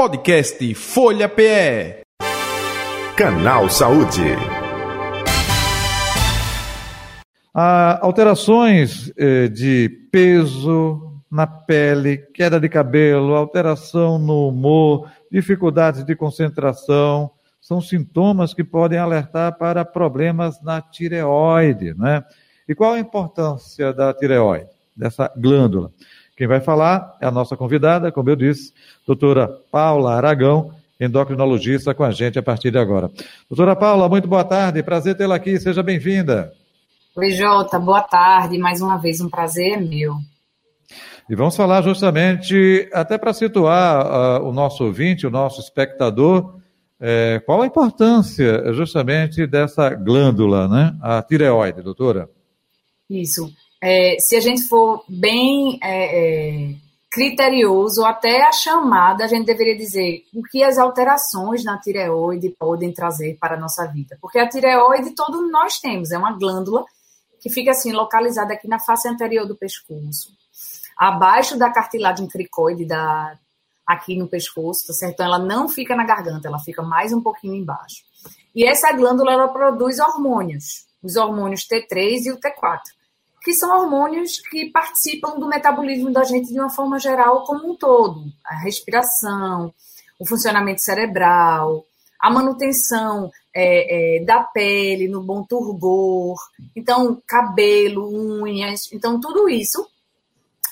Podcast Folha PE. Canal Saúde. alterações eh, de peso na pele, queda de cabelo, alteração no humor, dificuldades de concentração, são sintomas que podem alertar para problemas na tireoide, né? E qual a importância da tireoide, dessa glândula? Quem vai falar é a nossa convidada, como eu disse, doutora Paula Aragão, endocrinologista com a gente a partir de agora. Doutora Paula, muito boa tarde, prazer tê-la aqui, seja bem-vinda. Oi, Jota, boa tarde, mais uma vez um prazer é meu. E vamos falar justamente, até para situar uh, o nosso ouvinte, o nosso espectador, é, qual a importância justamente dessa glândula, né? A tireoide, doutora? Isso. É, se a gente for bem é, é, criterioso, até a chamada, a gente deveria dizer o que as alterações na tireoide podem trazer para a nossa vida. Porque a tireoide todos nós temos, é uma glândula que fica assim localizada aqui na face anterior do pescoço, abaixo da cartilagem cricoide da, aqui no pescoço, tá certo? Então, ela não fica na garganta, ela fica mais um pouquinho embaixo. E essa glândula, ela produz hormônios, os hormônios T3 e o T4, que são hormônios que participam do metabolismo da gente de uma forma geral como um todo. A respiração, o funcionamento cerebral, a manutenção é, é, da pele no bom turgor, então cabelo, unhas, então tudo isso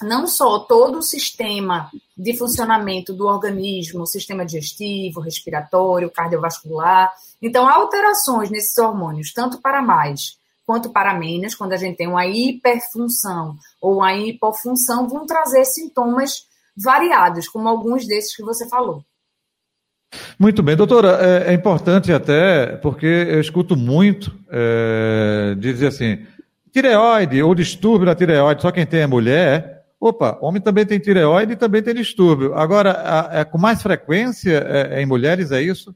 não só todo o sistema de funcionamento do organismo, sistema digestivo, respiratório, cardiovascular. Então, alterações nesses hormônios, tanto para mais quanto para menos, quando a gente tem uma hiperfunção ou uma hipofunção, vão trazer sintomas variados, como alguns desses que você falou. Muito bem, doutora, é, é importante até, porque eu escuto muito é, dizer assim, tireoide ou distúrbio na tireoide, só quem tem é mulher, Opa, homem também tem tireoide e também tem distúrbio. Agora, é, com mais frequência é, é, em mulheres, é isso?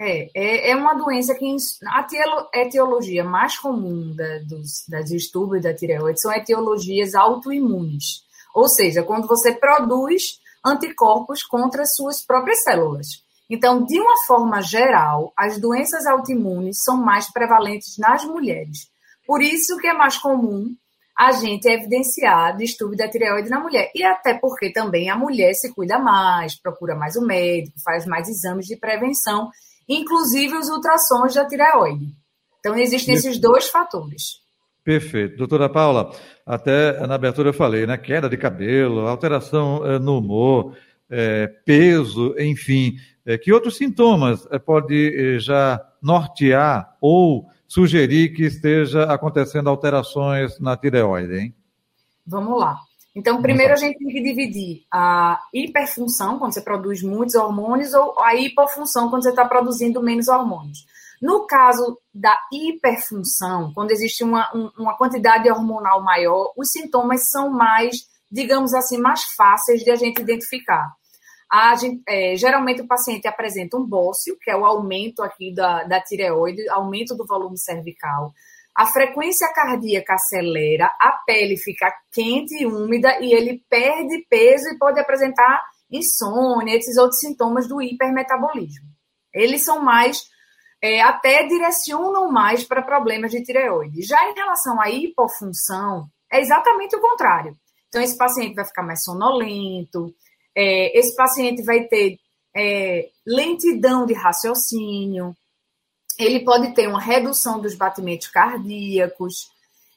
É, é, é uma doença que a etiologia mais comum da, dos, da distúrbio da tireoide são etiologias autoimunes. Ou seja, quando você produz anticorpos contra as suas próprias células. Então, de uma forma geral, as doenças autoimunes são mais prevalentes nas mulheres. Por isso que é mais comum a gente evidenciar distúrbio da tireoide na mulher. E até porque também a mulher se cuida mais, procura mais o médico, faz mais exames de prevenção, inclusive os ultrassons da tireoide. Então, existem esses dois fatores. Perfeito. Doutora Paula, até na abertura eu falei, né? Queda de cabelo, alteração é, no humor, é, peso, enfim. É, que outros sintomas pode já nortear ou sugerir que esteja acontecendo alterações na tireoide, hein? Vamos lá. Então, primeiro a gente tem que dividir a hiperfunção, quando você produz muitos hormônios, ou a hipofunção, quando você está produzindo menos hormônios. No caso da hiperfunção, quando existe uma, uma quantidade hormonal maior, os sintomas são mais, digamos assim, mais fáceis de a gente identificar. A, é, geralmente o paciente apresenta um bócio, que é o aumento aqui da, da tireoide, aumento do volume cervical. A frequência cardíaca acelera, a pele fica quente e úmida e ele perde peso e pode apresentar insônia, esses outros sintomas do hipermetabolismo. Eles são mais, é, até direcionam mais para problemas de tireoide. Já em relação à hipofunção, é exatamente o contrário. Então, esse paciente vai ficar mais sonolento, é, esse paciente vai ter é, lentidão de raciocínio, ele pode ter uma redução dos batimentos cardíacos.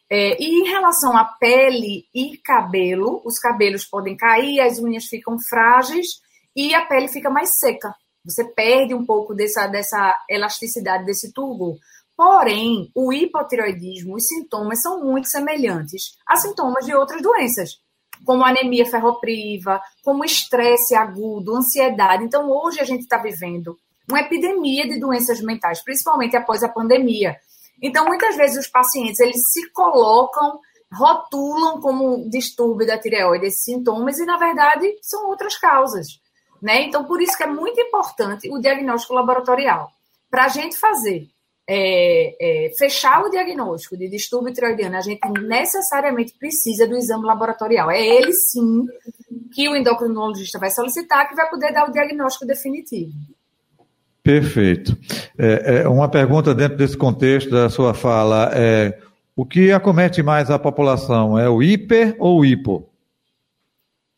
É, e em relação à pele e cabelo, os cabelos podem cair, as unhas ficam frágeis e a pele fica mais seca. Você perde um pouco dessa, dessa elasticidade, desse turbo. Porém, o hipotiroidismo, os sintomas são muito semelhantes a sintomas de outras doenças como anemia ferropriva, como estresse agudo, ansiedade. Então, hoje a gente está vivendo uma epidemia de doenças mentais, principalmente após a pandemia. Então, muitas vezes os pacientes eles se colocam, rotulam como distúrbio da tireoide esses sintomas e, na verdade, são outras causas. Né? Então, por isso que é muito importante o diagnóstico laboratorial. Para a gente fazer é, é, fechar o diagnóstico de distúrbio tiroidiano, a gente necessariamente precisa do exame laboratorial. É ele sim que o endocrinologista vai solicitar, que vai poder dar o diagnóstico definitivo. Perfeito. É, é, uma pergunta dentro desse contexto da sua fala é o que acomete mais a população? É o hiper ou o hipo?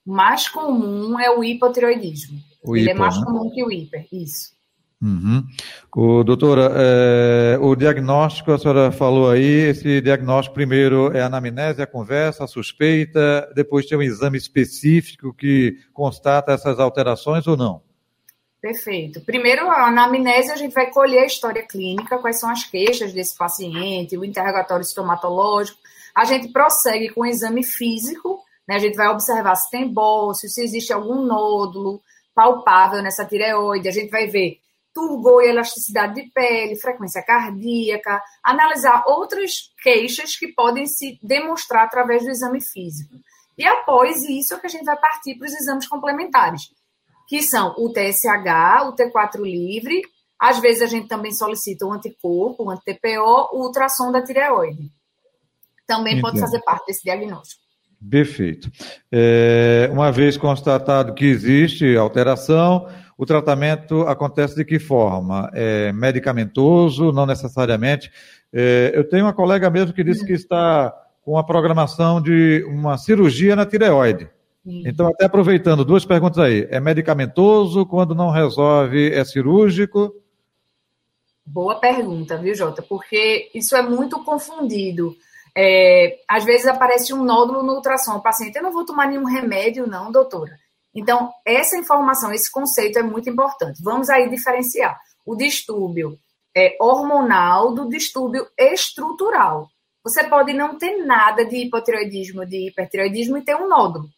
O mais comum é o hipotiroidismo. O Ele é hipo, é mais né? comum que o hiper, isso. Uhum. O, doutora, é, o diagnóstico, a senhora falou aí, esse diagnóstico primeiro é a anamnese, a conversa, a suspeita, depois tem um exame específico que constata essas alterações ou não? Perfeito. Primeiro, a anamnese, a gente vai colher a história clínica, quais são as queixas desse paciente, o interrogatório estomatológico. A gente prossegue com o exame físico, né? a gente vai observar se tem bolso, se existe algum nódulo palpável nessa tireoide, a gente vai ver turgor e elasticidade de pele, frequência cardíaca, analisar outras queixas que podem se demonstrar através do exame físico. E após isso é que a gente vai partir para os exames complementares que são o TSH, o T4 livre, às vezes a gente também solicita um anticorpo, um anti-TPO, o ultrassom da tireoide. Também Entendo. pode fazer parte desse diagnóstico. Perfeito. É, uma vez constatado que existe alteração, o tratamento acontece de que forma? É medicamentoso, não necessariamente. É, eu tenho uma colega mesmo que disse que está com a programação de uma cirurgia na tireoide. Então, até aproveitando, duas perguntas aí. É medicamentoso? Quando não resolve, é cirúrgico? Boa pergunta, viu, Jota? Porque isso é muito confundido. É, às vezes aparece um nódulo no ultrassom. O paciente, eu não vou tomar nenhum remédio, não, doutora. Então, essa informação, esse conceito é muito importante. Vamos aí diferenciar o distúrbio é, hormonal do distúrbio estrutural. Você pode não ter nada de hipotireoidismo, de hipertireoidismo e ter um nódulo.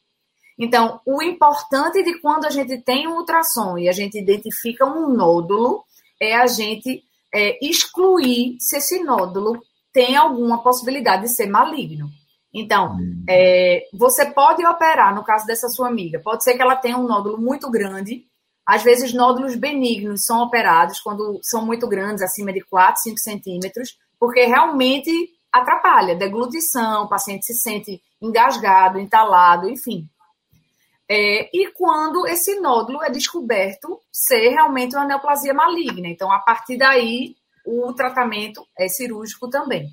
Então, o importante de quando a gente tem um ultrassom e a gente identifica um nódulo é a gente é, excluir se esse nódulo tem alguma possibilidade de ser maligno. Então, hum. é, você pode operar, no caso dessa sua amiga, pode ser que ela tenha um nódulo muito grande. Às vezes, nódulos benignos são operados quando são muito grandes, acima de 4, 5 centímetros, porque realmente atrapalha, deglutição, o paciente se sente engasgado, entalado, enfim. É, e quando esse nódulo é descoberto ser realmente uma neoplasia maligna. Então, a partir daí, o tratamento é cirúrgico também.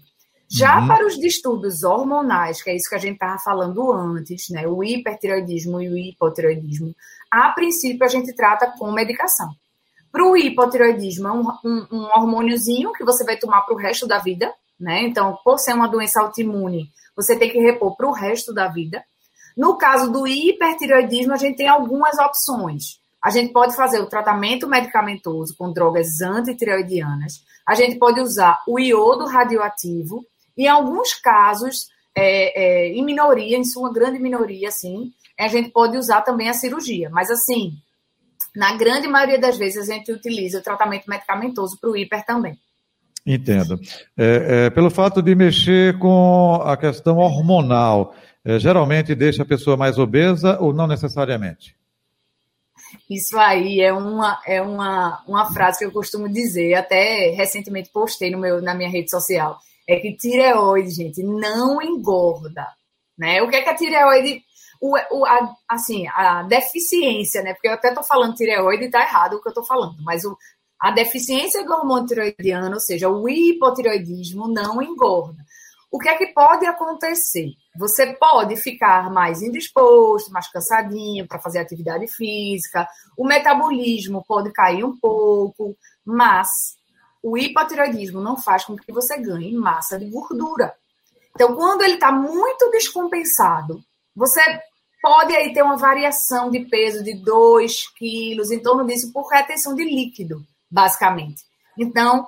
Já uhum. para os distúrbios hormonais, que é isso que a gente estava falando antes, né, o hipertiroidismo e o hipotiroidismo, a princípio a gente trata com medicação. Para o hipotiroidismo, é um, um, um hormôniozinho que você vai tomar para o resto da vida, né? Então, por ser uma doença autoimune, você tem que repor para o resto da vida. No caso do hipertireoidismo, a gente tem algumas opções. A gente pode fazer o tratamento medicamentoso com drogas antitireoidianas. A gente pode usar o iodo radioativo. E em alguns casos, é, é, em minoria, em sua grande minoria, assim, a gente pode usar também a cirurgia. Mas, assim, na grande maioria das vezes, a gente utiliza o tratamento medicamentoso para o hiper também. Entendo. É, é, pelo fato de mexer com a questão hormonal, é, geralmente deixa a pessoa mais obesa ou não necessariamente? Isso aí é uma, é uma, uma frase que eu costumo dizer, até recentemente postei no meu, na minha rede social. É que tireoide, gente, não engorda. Né? O que é que a tireoide. O, o, a, assim, a deficiência, né? Porque eu até estou falando tireoide e está errado o que eu estou falando, mas o, a deficiência do hormônio tireoidiano, ou seja, o hipotireoidismo, não engorda. O que é que pode acontecer? Você pode ficar mais indisposto, mais cansadinho para fazer atividade física, o metabolismo pode cair um pouco, mas o hipotireoidismo não faz com que você ganhe massa de gordura. Então, quando ele está muito descompensado, você pode aí ter uma variação de peso de 2 quilos, em torno disso, por retenção de líquido, basicamente. Então,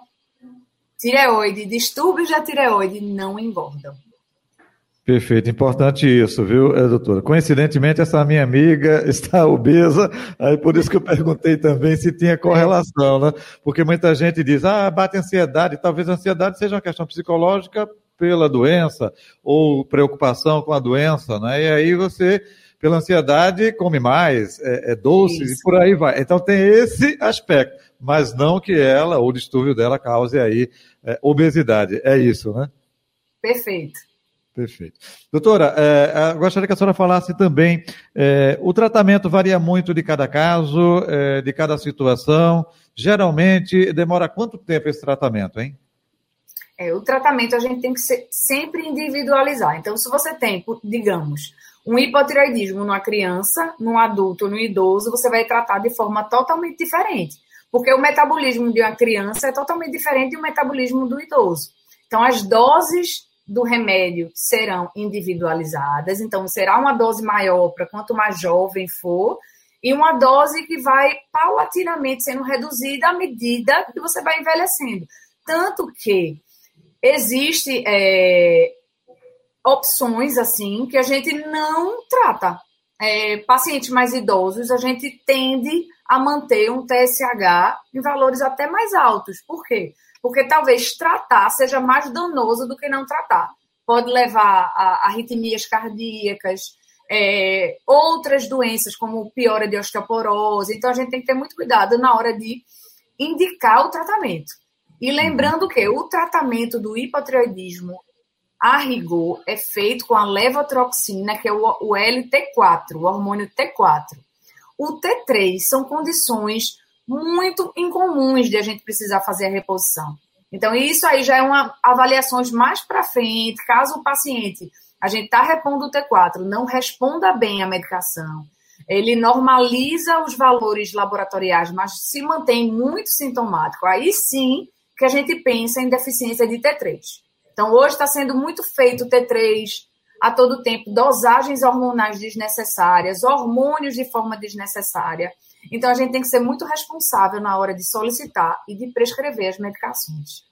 tireoide, distúrbios da tireoide não engordam. Perfeito, importante isso, viu, eh, doutora? Coincidentemente, essa minha amiga está obesa, aí por isso que eu perguntei também se tinha correlação, né? Porque muita gente diz, ah, bate ansiedade, talvez a ansiedade seja uma questão psicológica pela doença, ou preocupação com a doença, né? E aí você, pela ansiedade, come mais, é, é doce e por aí vai. Então tem esse aspecto, mas não que ela, ou o distúrbio dela, cause aí é, obesidade. É isso, né? Perfeito. Perfeito. Doutora, é, gostaria que a senhora falasse também, é, o tratamento varia muito de cada caso, é, de cada situação. Geralmente, demora quanto tempo esse tratamento, hein? É, o tratamento a gente tem que ser, sempre individualizar. Então, se você tem, digamos, um hipotireoidismo numa criança, num adulto, num idoso, você vai tratar de forma totalmente diferente. Porque o metabolismo de uma criança é totalmente diferente do metabolismo do idoso. Então, as doses do remédio serão individualizadas, então será uma dose maior para quanto mais jovem for, e uma dose que vai paulatinamente sendo reduzida à medida que você vai envelhecendo. Tanto que existe é, opções assim que a gente não trata. É, pacientes mais idosos, a gente tende a manter um TSH em valores até mais altos. Por quê? porque talvez tratar seja mais danoso do que não tratar. Pode levar a arritmias cardíacas, é, outras doenças, como piora de osteoporose. Então, a gente tem que ter muito cuidado na hora de indicar o tratamento. E lembrando que o tratamento do hipotireoidismo, a rigor, é feito com a levotiroxina, que é o LT4, o hormônio T4. O T3 são condições muito incomuns de a gente precisar fazer a reposição. Então, isso aí já é uma avaliações mais para frente, caso o paciente, a gente está repondo o T4, não responda bem à medicação, ele normaliza os valores laboratoriais, mas se mantém muito sintomático, aí sim que a gente pensa em deficiência de T3. Então, hoje está sendo muito feito T3 a todo tempo, dosagens hormonais desnecessárias, hormônios de forma desnecessária. Então, a gente tem que ser muito responsável na hora de solicitar e de prescrever as medicações.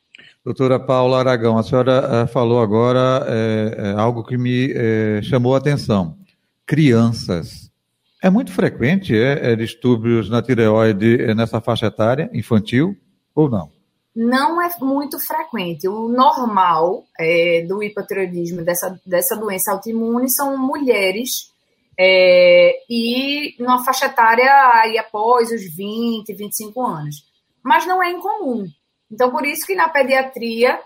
Doutora Paula Aragão, a senhora uh, falou agora é, é, algo que me é, chamou a atenção. Crianças. É muito frequente é, distúrbios na tireoide nessa faixa etária infantil ou não? Não é muito frequente. O normal do hipotireoidismo, dessa, dessa doença autoimune, são mulheres é, e numa faixa etária aí após os 20, 25 anos. Mas não é incomum. Então, por isso que na pediatria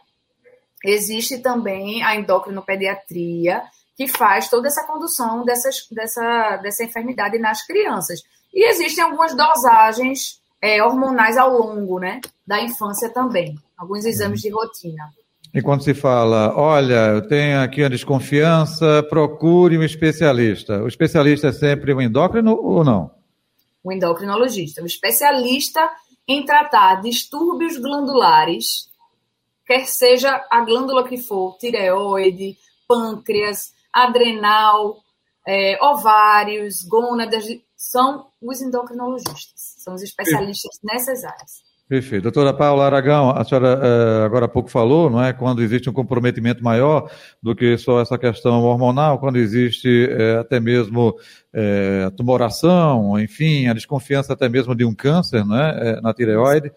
existe também a endocrinopediatria, que faz toda essa condução dessas, dessa, dessa enfermidade nas crianças. E existem algumas dosagens é, hormonais ao longo né, da infância também, alguns exames de rotina. E quando se fala, olha, eu tenho aqui a desconfiança, procure um especialista. O especialista é sempre um endócrino ou não? O endocrinologista. O especialista em tratar distúrbios glandulares, quer seja a glândula que for, tireoide, pâncreas, adrenal, é, ovários, gônadas, são os endocrinologistas. São os especialistas nessas áreas. Perfeito. Doutora Paula Aragão, a senhora eh, agora há pouco falou, não é? Quando existe um comprometimento maior do que só essa questão hormonal, quando existe eh, até mesmo eh, tumoração, enfim, a desconfiança até mesmo de um câncer né, na tireoide.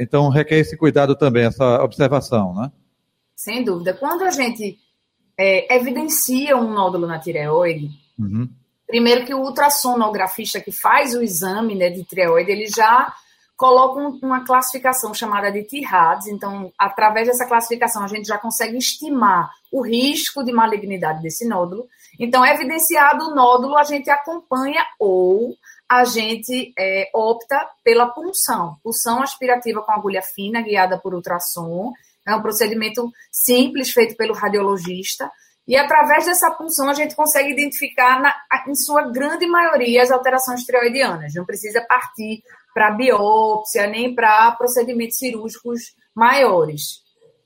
então, requer esse cuidado também, essa observação, né? Sem dúvida. Quando a gente evidencia um nódulo na tireoide, uhum. Primeiro que o ultrassonografista que faz o exame né, de tireoide, ele já colocam uma classificação chamada de TIRADS. Então, através dessa classificação, a gente já consegue estimar o risco de malignidade desse nódulo. Então, evidenciado o nódulo, a gente acompanha ou a gente é, opta pela punção. Punção aspirativa com agulha fina, guiada por ultrassom. É um procedimento simples, feito pelo radiologista. E através dessa punção, a gente consegue identificar, na, em sua grande maioria, as alterações tireoidianas. Não precisa partir para biópsia, nem para procedimentos cirúrgicos maiores.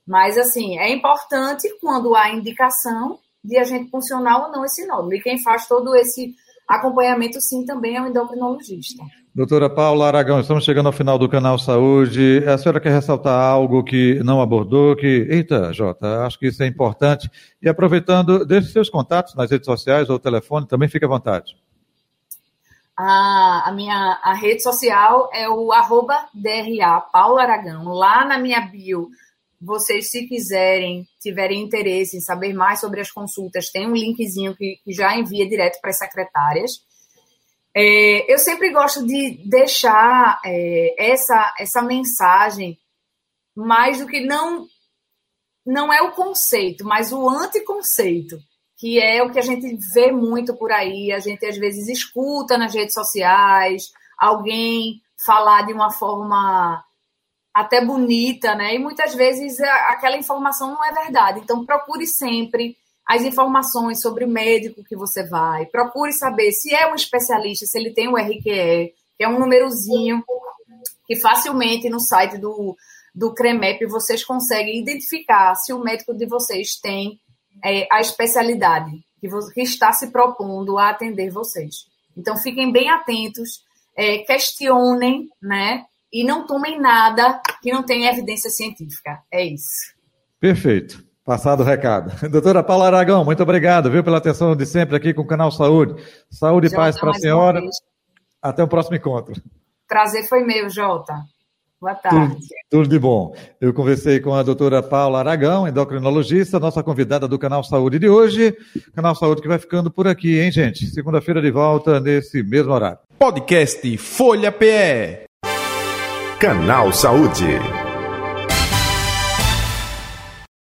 Mas, assim, é importante quando há indicação de a gente funcionar ou não esse nódulo. E quem faz todo esse acompanhamento, sim, também é o endocrinologista. Doutora Paula Aragão, estamos chegando ao final do canal Saúde. A senhora quer ressaltar algo que não abordou, que, eita, Jota, acho que isso é importante. E aproveitando, deixe seus contatos nas redes sociais ou telefone, também fique à vontade. A, a minha a rede social é o arroba DRA Paula Aragão. Lá na minha bio, vocês, se quiserem, tiverem interesse em saber mais sobre as consultas, tem um linkzinho que, que já envia direto para as secretárias. É, eu sempre gosto de deixar é, essa, essa mensagem mais do que não não é o conceito, mas o anticonceito, que é o que a gente vê muito por aí, a gente às vezes escuta nas redes sociais, alguém falar de uma forma até bonita, né? E muitas vezes aquela informação não é verdade. Então procure sempre as informações sobre o médico que você vai, procure saber se é um especialista, se ele tem o RQE, que é um númerozinho que facilmente no site do, do CREMEP vocês conseguem identificar se o médico de vocês tem é, a especialidade que, que, está se propondo a atender vocês. Então fiquem bem atentos, é, questionem, né? E não tomem nada que não tenha evidência científica. É isso. Perfeito. Passado o recado. Doutora Paula Aragão, muito obrigado, viu, pela atenção de sempre aqui com o canal Saúde. Saúde e paz para a senhora. Até o próximo encontro. Prazer foi meu, Jota. Boa tarde. Tudo, tudo, de bom. Eu conversei com a doutora Paula Aragão, endocrinologista, nossa convidada do Canal Saúde de hoje. Canal Saúde que vai ficando por aqui, hein, gente? Segunda-feira de volta, nesse mesmo horário. Podcast Folha PE. Canal Saúde.